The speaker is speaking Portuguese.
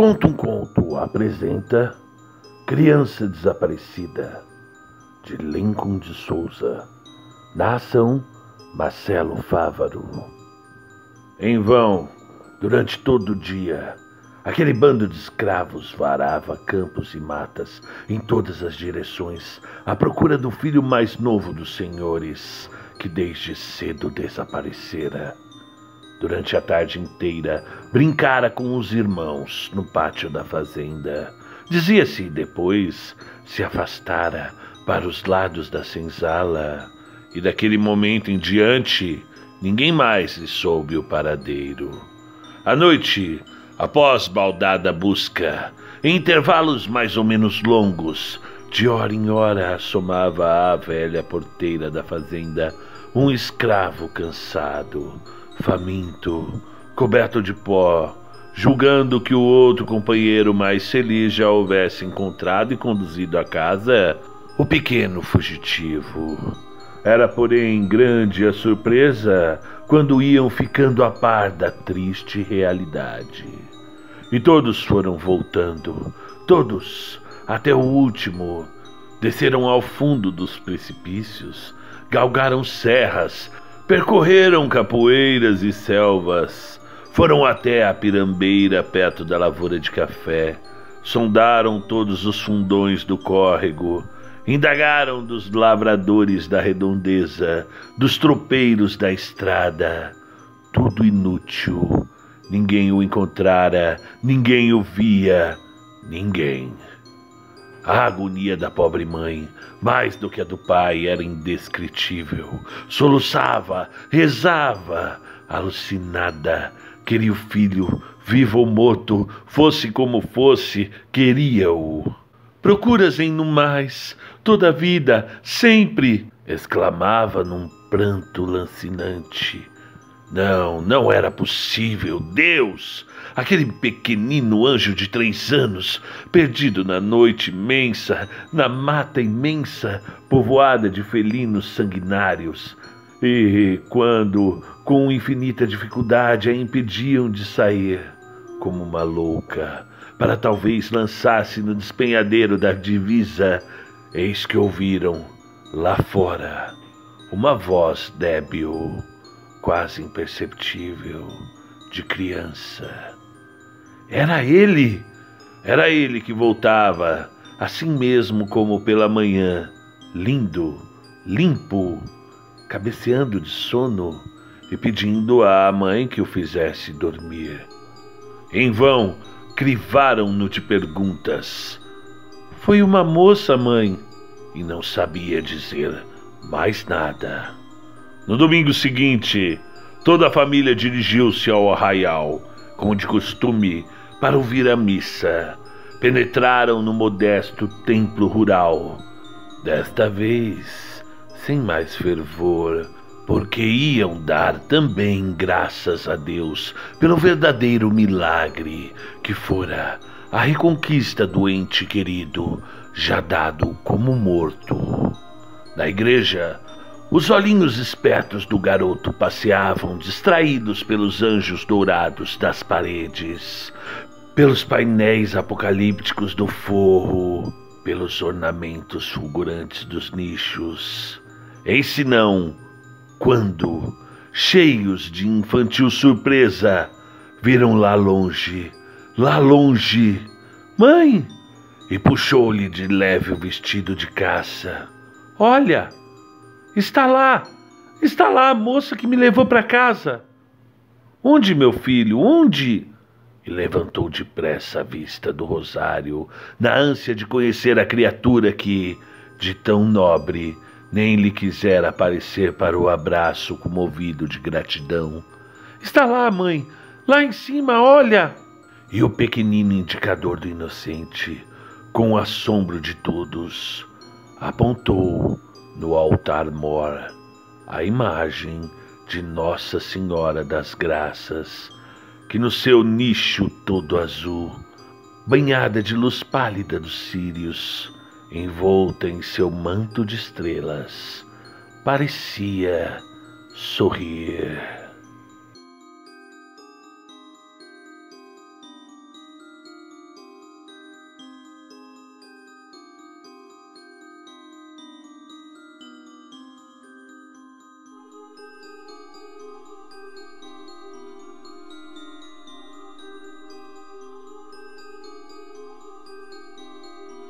Conta um conto apresenta Criança Desaparecida, de Lincoln de Souza. Na ação, Marcelo Fávaro. Em vão, durante todo o dia, aquele bando de escravos varava campos e matas em todas as direções, à procura do filho mais novo dos senhores, que desde cedo desaparecera. Durante a tarde inteira, brincara com os irmãos no pátio da fazenda. Dizia-se depois se afastara para os lados da senzala, e daquele momento em diante, ninguém mais lhe soube o paradeiro. À noite, após baldada busca, em intervalos mais ou menos longos, de hora em hora assomava à velha porteira da fazenda um escravo cansado faminto, coberto de pó, julgando que o outro companheiro mais feliz já houvesse encontrado e conduzido a casa o pequeno fugitivo. Era, porém, grande a surpresa quando iam ficando a par da triste realidade. E todos foram voltando, todos, até o último. Desceram ao fundo dos precipícios, galgaram serras, Percorreram capoeiras e selvas, foram até a pirambeira perto da lavoura de café, sondaram todos os fundões do córrego, indagaram dos lavradores da redondeza, dos tropeiros da estrada. Tudo inútil. Ninguém o encontrara, ninguém o via, ninguém. A agonia da pobre mãe, mais do que a do pai, era indescritível. Soluçava, rezava, alucinada. Queria o filho, vivo ou morto, fosse como fosse, queria-o. Procuras em no mais, toda a vida, sempre! exclamava num pranto lancinante. Não, não era possível. Deus! Aquele pequenino anjo de três anos, perdido na noite imensa, na mata imensa, povoada de felinos sanguinários. E quando, com infinita dificuldade, a impediam de sair, como uma louca, para talvez lançar-se no despenhadeiro da divisa, eis que ouviram, lá fora, uma voz débil quase imperceptível, de criança. Era ele! Era ele que voltava, assim mesmo como pela manhã, lindo, limpo, cabeceando de sono e pedindo à mãe que o fizesse dormir. Em vão, crivaram-no de perguntas. Foi uma moça, mãe, e não sabia dizer mais nada. No domingo seguinte, toda a família dirigiu-se ao arraial, como de costume, para ouvir a missa. Penetraram no modesto templo rural. Desta vez, sem mais fervor, porque iam dar também graças a Deus pelo verdadeiro milagre que fora a reconquista do ente querido, já dado como morto. Na igreja, os olhinhos espertos do garoto passeavam distraídos pelos anjos dourados das paredes, pelos painéis apocalípticos do forro, pelos ornamentos fulgurantes dos nichos. Eis se não, quando, cheios de infantil surpresa, viram lá longe, lá longe, mãe! E puxou-lhe de leve o vestido de caça. Olha! Está lá! Está lá a moça que me levou para casa! Onde, meu filho? Onde? E levantou depressa a vista do rosário, na ânsia de conhecer a criatura que, de tão nobre, nem lhe quisera aparecer para o abraço comovido de gratidão. Está lá, mãe, lá em cima, olha! E o pequenino indicador do inocente, com o assombro de todos, apontou no altar-mor a imagem de Nossa Senhora das Graças, que no seu nicho todo azul, banhada de luz pálida dos círios, envolta em seu manto de estrelas, parecia sorrir.